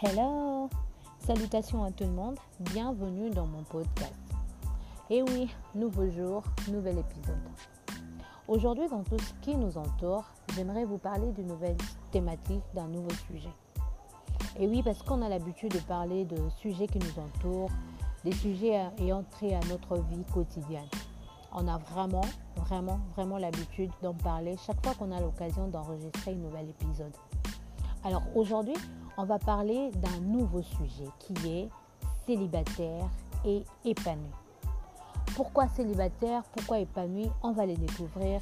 Hello Salutations à tout le monde, bienvenue dans mon podcast. Et oui, nouveau jour, nouvel épisode. Aujourd'hui, dans tout ce qui nous entoure, j'aimerais vous parler d'une nouvelle thématique, d'un nouveau sujet. Et oui, parce qu'on a l'habitude de parler de sujets qui nous entourent, des sujets ayant trait à notre vie quotidienne. On a vraiment, vraiment, vraiment l'habitude d'en parler chaque fois qu'on a l'occasion d'enregistrer un nouvel épisode. Alors aujourd'hui, on va parler d'un nouveau sujet qui est célibataire et épanoui. Pourquoi célibataire Pourquoi épanoui On va les découvrir.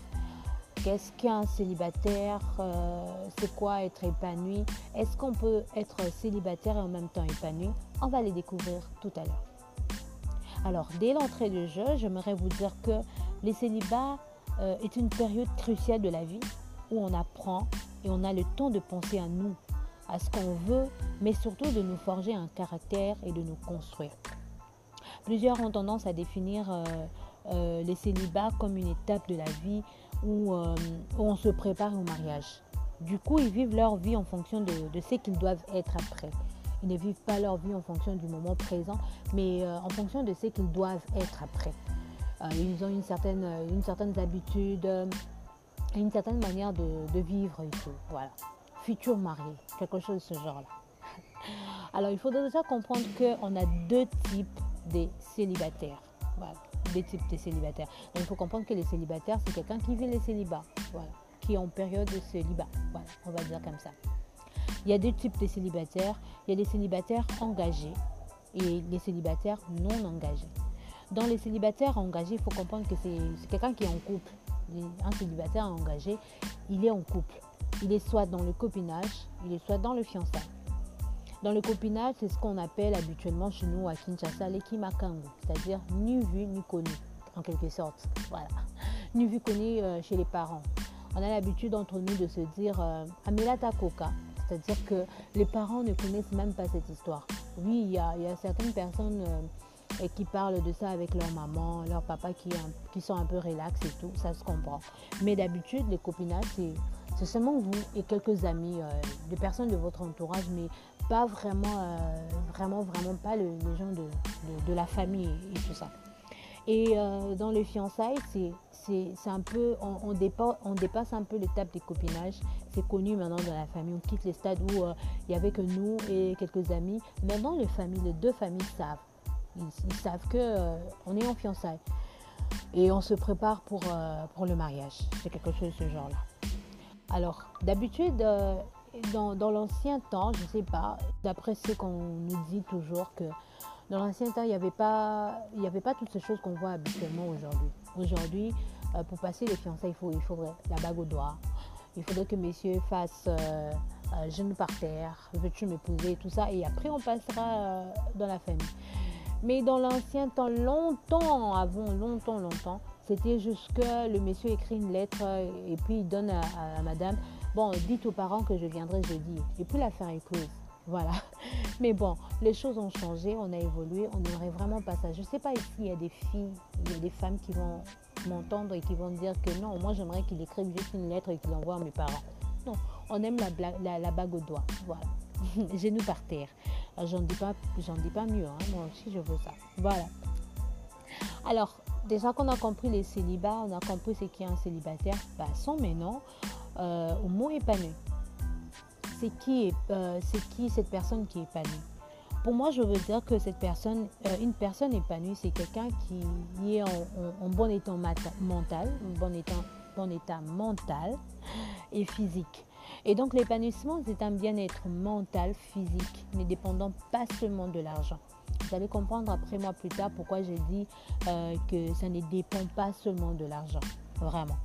Qu'est-ce qu'un célibataire euh, C'est quoi être épanoui? Est-ce qu'on peut être célibataire et en même temps épanoui? On va les découvrir tout à l'heure. Alors, dès l'entrée du jeu, j'aimerais vous dire que les célibats euh, est une période cruciale de la vie où on apprend et on a le temps de penser à nous, à ce qu'on veut, mais surtout de nous forger un caractère et de nous construire. Plusieurs ont tendance à définir euh, euh, les célibats comme une étape de la vie où, on se prépare au mariage. Du coup, ils vivent leur vie en fonction de, de ce qu'ils doivent être après. Ils ne vivent pas leur vie en fonction du moment présent, mais en fonction de ce qu'ils doivent être après. ils ont une certaine, une habitude, une certaine manière de, vivre et tout. Voilà. Futur marié, quelque chose de ce genre-là. Alors, il faut déjà comprendre qu'on a deux types de célibataires. Voilà, types de célibataires. Donc, il faut comprendre que les célibataires, c'est quelqu'un qui vit les célibats. Voilà, qui est en période de célibat. Voilà, on va dire comme ça. Il y a deux types de célibataires. Il y a des célibataires engagés et les célibataires non engagés. Dans les célibataires engagés, il faut comprendre que c'est quelqu'un qui est en couple un célibataire engagé, il est en couple. Il est soit dans le copinage, il est soit dans le fiançailles. Dans le copinage, c'est ce qu'on appelle habituellement chez nous à Kinshasa l'équimakango, c'est-à-dire ni vu ni connu, en quelque sorte. Voilà. Ni vu connu euh, chez les parents. On a l'habitude entre nous de se dire euh, Amelata Coca, c'est-à-dire que les parents ne connaissent même pas cette histoire. Oui, il y a, certaines personnes. Euh, qui parlent de ça avec leur maman, leur papa qui, qui sont un peu relax et tout, ça se comprend. Mais d'habitude, les copinages, c'est seulement vous et quelques amis, euh, des personnes de votre entourage, mais pas vraiment, euh, vraiment, vraiment pas les gens de, la famille et, tout ça. Et euh, dans les fiançailles, c'est un peu, on, dépasse, un peu l'étape des copinages. C'est connu maintenant dans la famille. On quitte les stades où il n'y avait que nous et quelques amis. Maintenant, les familles, les deux familles savent. Ils, savent qu'on on est en fiançailles. Et on se prépare pour le mariage. C'est quelque chose de ce genre-là. Alors, d'habitude, euh, dans, l'ancien temps, je ne sais pas, d'après ce qu'on nous dit toujours, que dans l'ancien temps, il n'y avait, pas, toutes ces choses qu'on voit habituellement aujourd'hui. Aujourd'hui, pour passer les fiançailles, il, faut, faudrait la bague au doigt. Il faudrait que messieurs fassent genoux par terre, veux-tu m'épouser, tout ça. Et après, on passera dans la famille. Mais dans l'ancien temps, longtemps avant, longtemps, longtemps, c'était juste que le monsieur écrit une lettre et puis il donne à, madame, bon, dites aux parents que je viendrai jeudi. Et puis l'affaire est close. Voilà. Mais bon, les choses ont changé, on a évolué, on n'aurait vraiment pas ça. Je ne sais pas ici, il y a des filles, il y a des femmes qui vont m'entendre et qui vont dire que non, moi j'aimerais qu'il écrive juste une lettre et qu'il l'envoie à mes parents. Non, on aime la, bague au doigt. Voilà. Genoux par terre. J'en dis pas, j'en dis pas mieux. Hein. Moi aussi, je veux ça. Voilà. Alors, déjà qu'on a compris les célibats, on a compris ce qu'est un célibataire. Passons maintenant euh, au mot épanoui. C'est qui, euh, qui cette personne qui est épanouie? Pour moi, je veux dire que cette personne, euh, une personne épanouie, c'est quelqu'un qui est en, bon état mental, en bon état, bon état mental et physique. Et donc l'épanouissement, c'est un bien-être mental, physique, ne dépendant pas seulement de l'argent. Vous allez comprendre après moi plus tard pourquoi j'ai dit euh, que ça ne dépend pas seulement de l'argent, vraiment.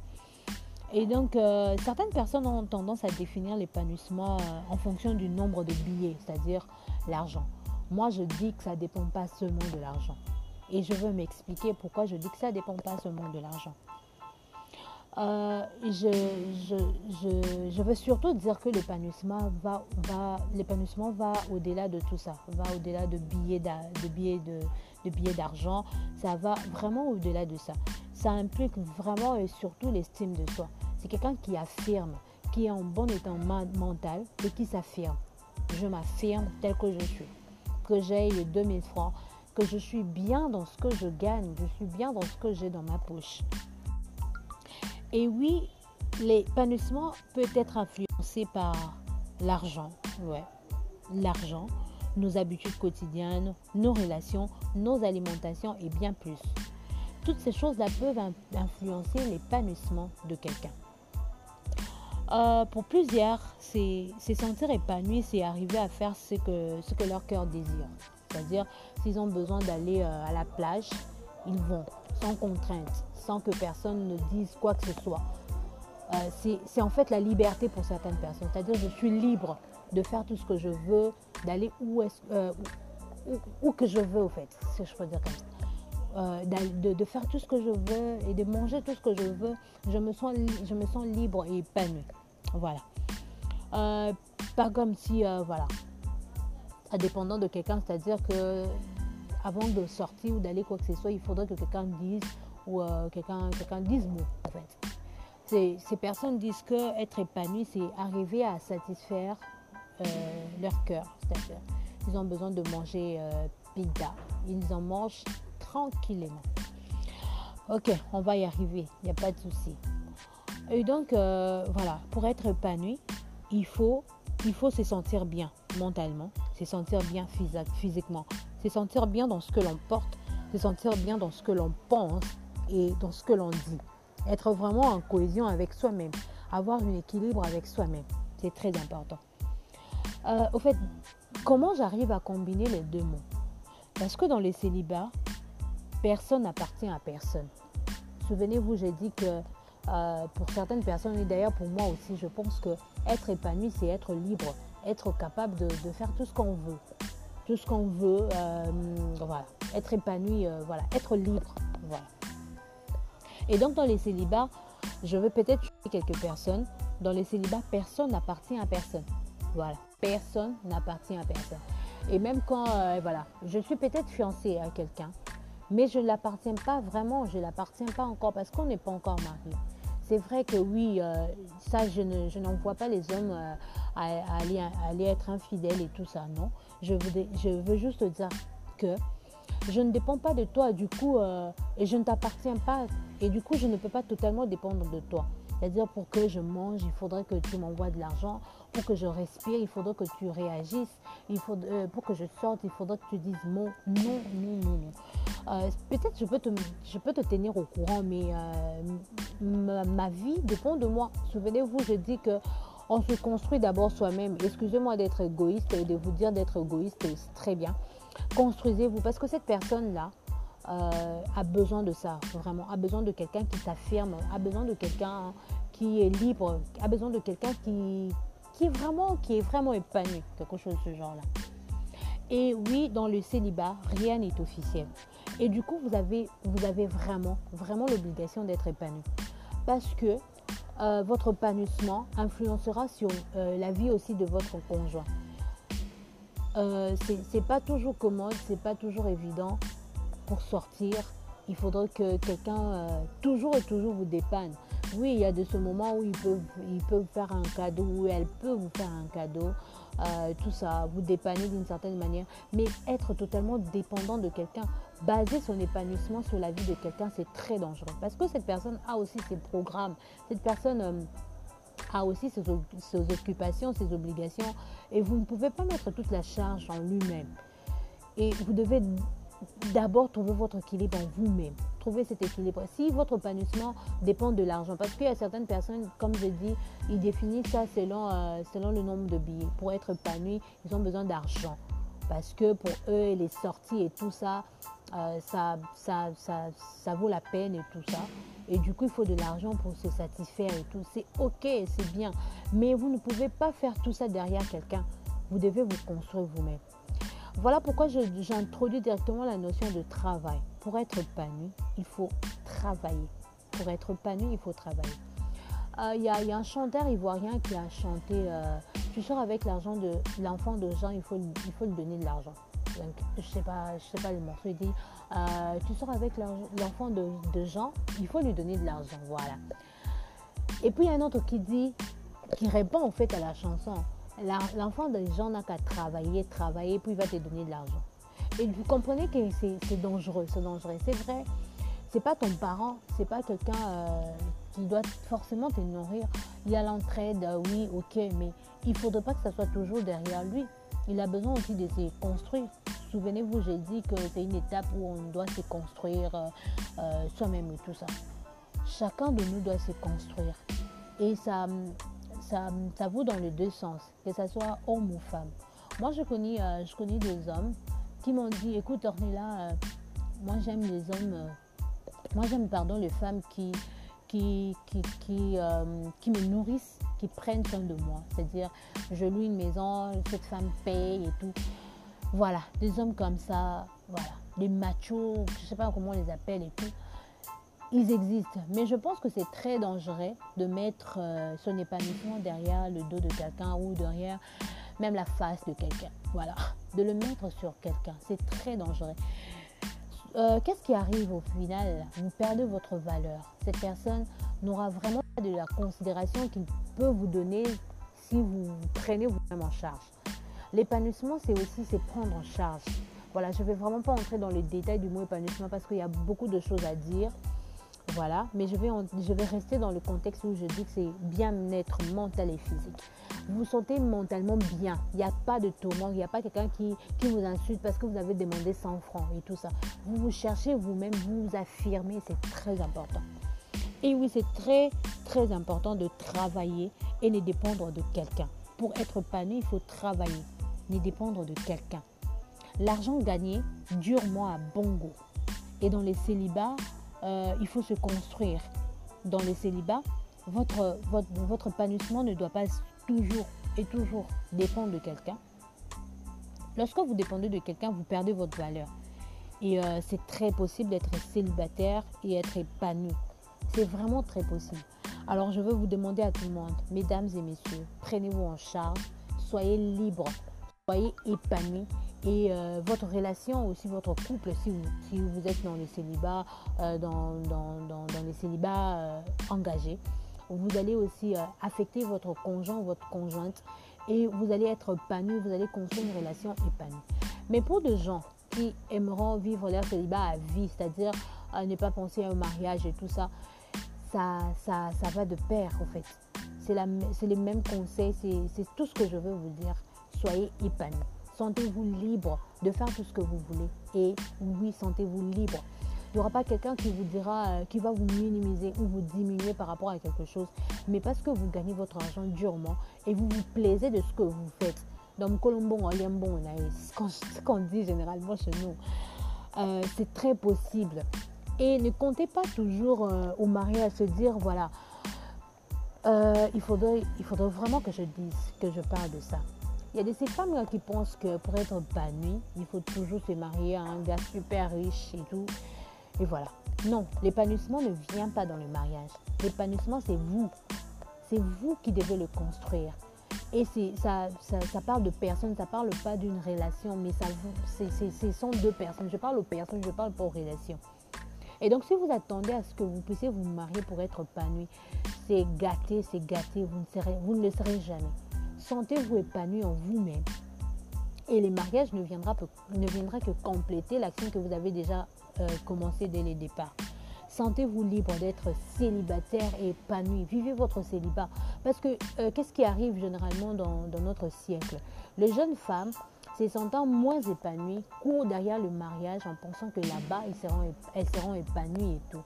Et donc, euh, certaines personnes ont tendance à définir l'épanouissement euh, en fonction du nombre de billets, c'est-à-dire l'argent. Moi, je dis que ça ne dépend pas seulement de l'argent. Et je veux m'expliquer pourquoi je dis que ça ne dépend pas seulement de l'argent. Euh, je, veux surtout dire que l'épanouissement va, au-delà de tout ça, va au-delà de billets, de billets, de, billets d'argent, ça va vraiment au-delà de ça. Ça implique vraiment et surtout l'estime de soi. C'est quelqu'un qui affirme, qui est en bon état mental et qui s'affirme. je m'affirme tel que je suis. Que j'ai les 2000 francs, que je suis bien dans ce que je gagne, je suis bien dans ce que j'ai dans ma poche. Et oui, l'épanouissement peut être influencé par l'argent, ouais, l'argent, nos habitudes quotidiennes, nos relations, nos alimentations et bien plus. Toutes ces choses-là peuvent influencer l'épanouissement de quelqu'un. Euh, pour plusieurs, c'est sentir épanoui, c'est arriver à faire ce que, ce que leur cœur désire. C'est-à-dire, s'ils ont besoin d'aller euh, à la plage, ils vont, sans contrainte, sans que personne ne dise quoi que ce soit. Euh, c'est en fait la liberté pour certaines personnes. C'est-à-dire, je suis libre de faire tout ce que je veux, d'aller où, euh, où, que je veux, au fait, si je peux dire comme ça. Euh, de, faire tout ce que je veux et de manger tout ce que je veux, je me sens, je me sens libre et épanoui. Voilà. Euh, pas comme si, voilà, dépendant de quelqu'un, c'est-à-dire que avant de sortir ou d'aller quoi que ce soit, il faudrait que quelqu'un dise ou quelqu'un quelqu'un dise mot, en fait. Ces, ces personnes disent que être épanoui, c'est arriver à satisfaire euh, leur cœur. C'est-à-dire, ils ont besoin de manger euh, pizza. Ils en mangent tranquillement. Ok, on va y arriver, il n'y a pas de souci. Et donc, euh, voilà, pour être épanoui, il faut, il faut se sentir bien mentalement, se sentir bien physiquement, se sentir bien dans ce que l'on porte, se sentir bien dans ce que l'on pense et dans ce que l'on dit. Être vraiment en cohésion avec soi-même, avoir un équilibre avec soi-même, c'est très important. Euh, au fait, comment j'arrive à combiner les deux mots? Parce que dans les célibats, personne n'appartient à personne. Souvenez-vous, j'ai dit que euh, pour certaines personnes, et d'ailleurs pour moi aussi, je pense que être épanoui, c'est être libre, être capable de, faire tout ce qu'on veut. Tout ce qu'on veut, euh, voilà. Être épanoui, voilà. Être libre, voilà. Et donc dans les célibats, je veux peut-être quelques personnes. Dans les célibats, personne n'appartient à personne. Voilà personne n'appartient à personne. Et même quand, euh, voilà, je suis peut-être fiancée à quelqu'un, mais je ne l'appartiens pas vraiment, je ne l'appartiens pas encore parce qu'on n'est pas encore marié. C'est vrai que oui, euh, ça, je, ne, je n'en vois pas les hommes euh, à, aller, aller, être infidèles et tout ça, non. Je veux, juste dire que je ne dépends pas de toi, du coup, et je ne t'appartiens pas, et du coup, je ne peux pas totalement dépendre de toi. C'est-à-dire pour que je mange, il faudrait que tu m'envoies de l'argent. Pour que je respire, il faudrait que tu réagisses. Il faut, euh, pour que je sorte, il faudrait que tu dises non, non, non, non. Euh, peut-être je peux te, je peux te tenir au courant, mais euh, ma, vie dépend de moi. Souvenez-vous, je dis que on se construit d'abord soi-même. Excusez-moi d'être égoïste et de vous dire d'être égoïste, c'est très bien. Construisez-vous parce que cette personne-là, euh, a besoin de ça, vraiment, a besoin de quelqu'un qui s'affirme, a besoin de quelqu'un qui est libre, a besoin de quelqu'un qui, est vraiment, qui épanoui, quelque chose de ce genre-là. Et oui, dans le célibat, rien n'est officiel. Et du coup, vous avez, vraiment l'obligation d'être épanoui. Parce que euh, votre épanouissement influencera sur euh, la vie aussi de votre conjoint. Euh, c'est pas toujours commode, c'est pas toujours évident, sortir, il faudrait que quelqu'un euh, toujours et toujours vous dépanne. Oui, il y a de ce moment où il peut, il peut faire un cadeau, où elle peut vous faire un cadeau, tout ça, vous dépanner d'une certaine manière. Mais être totalement dépendant de quelqu'un, baser son épanouissement sur la vie de quelqu'un, c'est très dangereux. Parce que cette personne a aussi ses programmes, cette personne euh, a aussi ses, occupations, ses obligations, et vous ne pouvez pas mettre toute la charge en lui-même. Et vous devez d'abord trouver votre équilibre en vous-même. Trouver cet équilibre. Si votre épanouissement dépend de l'argent, parce qu'il y a certaines personnes, comme je dis, ils définissent ça selon, euh, selon le nombre de billets. Pour être épanoui, ils ont besoin d'argent. Parce que pour eux, les sorties et tout ça, euh, ça, ça, ça, ça, vaut la peine et tout ça. Et du coup, il faut de l'argent pour se satisfaire et tout. C'est ok, c'est bien. Mais vous ne pouvez pas faire tout ça derrière quelqu'un. Vous devez vous construire vous-même. Voilà pourquoi j'introduis directement la notion de travail. Pour être épanoui, il faut travailler. Pour être épanoui, il faut travailler. Euh, il y, a un chanteur ivoirien qui a chanté euh, Tu sors avec l'argent de l'enfant de Jean, il faut, il faut lui donner de l'argent. Je sais, pas, je sais pas le morceau. Il dit euh, Tu sors avec l'enfant de, de Jean, il faut lui donner de l'argent. Voilà. Et puis il y a un autre qui dit, qui répond en fait à la chanson l'enfant des gens n'a qu'à travailler, travailler, puis il va te donner de l'argent. Et vous comprenez que c'est dangereux, c'est dangereux. C'est vrai, c'est pas ton parent, c'est pas quelqu'un euh, qui doit forcément te nourrir. Il y a l'entraide, oui, ok, mais il faudrait pas que ça soit toujours derrière lui. Il a besoin aussi de se construire. Souvenez-vous, j'ai dit que c'est une étape où on doit se construire euh, soi-même et tout ça. Chacun de nous doit se construire. Et ça, ça, ça vaut dans les deux sens, que ce soit homme ou femme. Moi, je connais, je connais des hommes qui m'ont dit, écoute Ornella, moi j'aime les hommes moi, j'aime, pardon, les femmes qui, qui, qui, qui, euh, qui, me nourrissent, qui prennent soin de moi. C'est-à-dire, je loue une maison, cette femme paye et tout. Voilà, des hommes comme ça, voilà, des machos, je sais pas comment on les appelle et tout. Ils existent, mais je pense que c'est très dangereux de mettre euh, son épanouissement derrière le dos de quelqu'un ou derrière même la face de quelqu'un. Voilà, de le mettre sur quelqu'un, c'est très dangereux. Euh, qu'est-ce qui arrive au final? Vous perdez votre valeur. Cette personne n'aura vraiment pas de la considération qu'il peut vous donner si vous prenez vous-même en charge. L'épanouissement, c'est aussi c'est prendre en charge. Voilà, je ne vais vraiment pas entrer dans les détails du mot épanouissement parce qu'il y a beaucoup de choses à dire. Voilà, mais je vais, rester dans le contexte où je dis que c'est bien-être mental et physique vous vous sentez mentalement bien. Il n'y a pas de tourment, il n'y a pas quelqu'un qui, qui, vous insulte parce que vous avez demandé 100 francs et tout ça. Vous vous cherchez vous-même, vous vous affirmez, c'est très important. Et oui, c'est très, très important de travailler et ne dépendre de quelqu'un. Pour être épanoui, il faut travailler, ne dépendre de quelqu'un. L'argent gagné durement à bon goût. Et dans les célibats, euh, il faut se construire. Dans les célibats, votre, votre, votre épanouissement ne doit pas toujours et toujours dépendre de quelqu'un, lorsque vous dépendez de quelqu'un, vous perdez votre valeur. Et euh, c'est très possible d'être célibataire et être épanoui. C'est vraiment très possible. Alors je veux vous demander à tout le monde, mesdames et messieurs, prenez-vous en charge, soyez libres, soyez épanouis et euh, votre relation aussi votre couple si vous, vous êtes dans les célibats euh, dans, les célibats engagés vous allez aussi euh, affecter votre conjoint, votre conjointe, et vous allez être épanoui, vous allez construire une relation épanouie. Mais pour des gens qui aimeront vivre leur célibat à vie, c'est-à-dire ne pas penser à un mariage et tout ça, ça, ça, ça va de pair en fait. C'est les mêmes conseils, c'est tout ce que je veux vous dire. Soyez épanoui. Sentez-vous libre de faire tout ce que vous voulez. Et oui, sentez-vous libre il n'y aura pas quelqu'un qui vous dira, euh, qui va vous minimiser ou vous diminuer par rapport à quelque chose. Mais parce que vous gagnez votre argent durement et vous vous plaisez de ce que vous faites. Dans Colombo, c'est ce qu'on dit généralement chez nous. Euh, c'est très possible. Et ne comptez pas toujours euh, au mariage se dire, voilà, il, faudrait, il faudrait vraiment que je dise, que je parle de ça. Il y a de ces femmes qui pensent que pour être épanouie, il faut toujours se marier à un gars super riche et tout. Et voilà. Non, l'épanouissement ne vient pas dans le mariage. L'épanouissement, c'est vous. C'est vous qui devez le construire. Et ça, ça, parle de personnes, ça parle pas d'une relation, mais ça, ce sont deux personnes. Je parle aux personnes, je parle pas aux relations. Et donc, si vous attendez à ce que vous puissiez vous marier pour être épanoui, c'est gâté, c'est gâté, vous ne, serez, le serez jamais. Sentez-vous épanoui en vous-même. Et le mariage ne viendra, que compléter l'action que vous avez déjà euh, commencer dès le départ. Sentez-vous libre d'être célibataire et épanoui. Vivez votre célibat. Parce que euh, qu'est-ce qui arrive généralement dans, notre siècle? Les jeunes femmes, se sentant moins épanouies, courent derrière le mariage en pensant que là-bas, seront, elles seront épanouies et tout.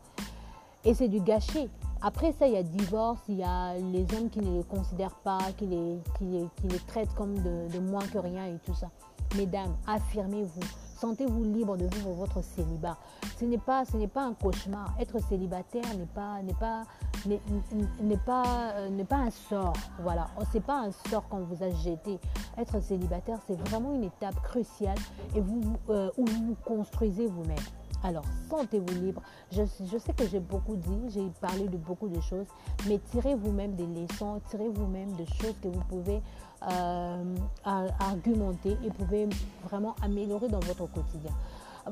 Et c'est du gâchis. Après ça, il y a divorce, il y a les hommes qui ne les considèrent pas, qui les, qui les, traitent comme de, de moins que rien et tout ça. Mesdames, affirmez-vous. Sentez-vous libre de vivre votre célibat. Ce n'est pas, ce n'est pas un cauchemar. Être célibataire n'est pas, n'est pas, n'est, pas, euh, n'est pas un sort. Voilà, c'est pas un sort qu'on vous a jeté. Être célibataire, c'est vraiment une étape cruciale et vous, euh, où vous vous construisez vous-même. Alors, sentez-vous libre. Je, je, sais que j'ai beaucoup dit, j'ai parlé de beaucoup de choses, mais tirez vous-même des leçons, tirez vous-même des choses que vous pouvez euh, argumenter et pouvez vraiment améliorer dans votre quotidien.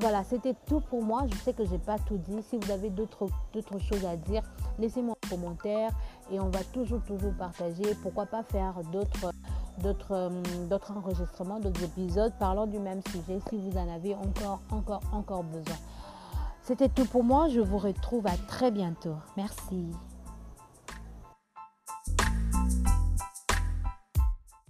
Voilà, c'était tout pour moi. Je sais que je n'ai pas tout dit. Si vous avez d'autres choses à dire, laissez-moi un commentaire et on va toujours, toujours partager. Pourquoi pas faire hum, d'autres enregistrements, d'autres épisodes parlant du même sujet si vous en avez encore, encore, encore besoin. C'était tout pour moi. Je vous retrouve à très bientôt. Merci.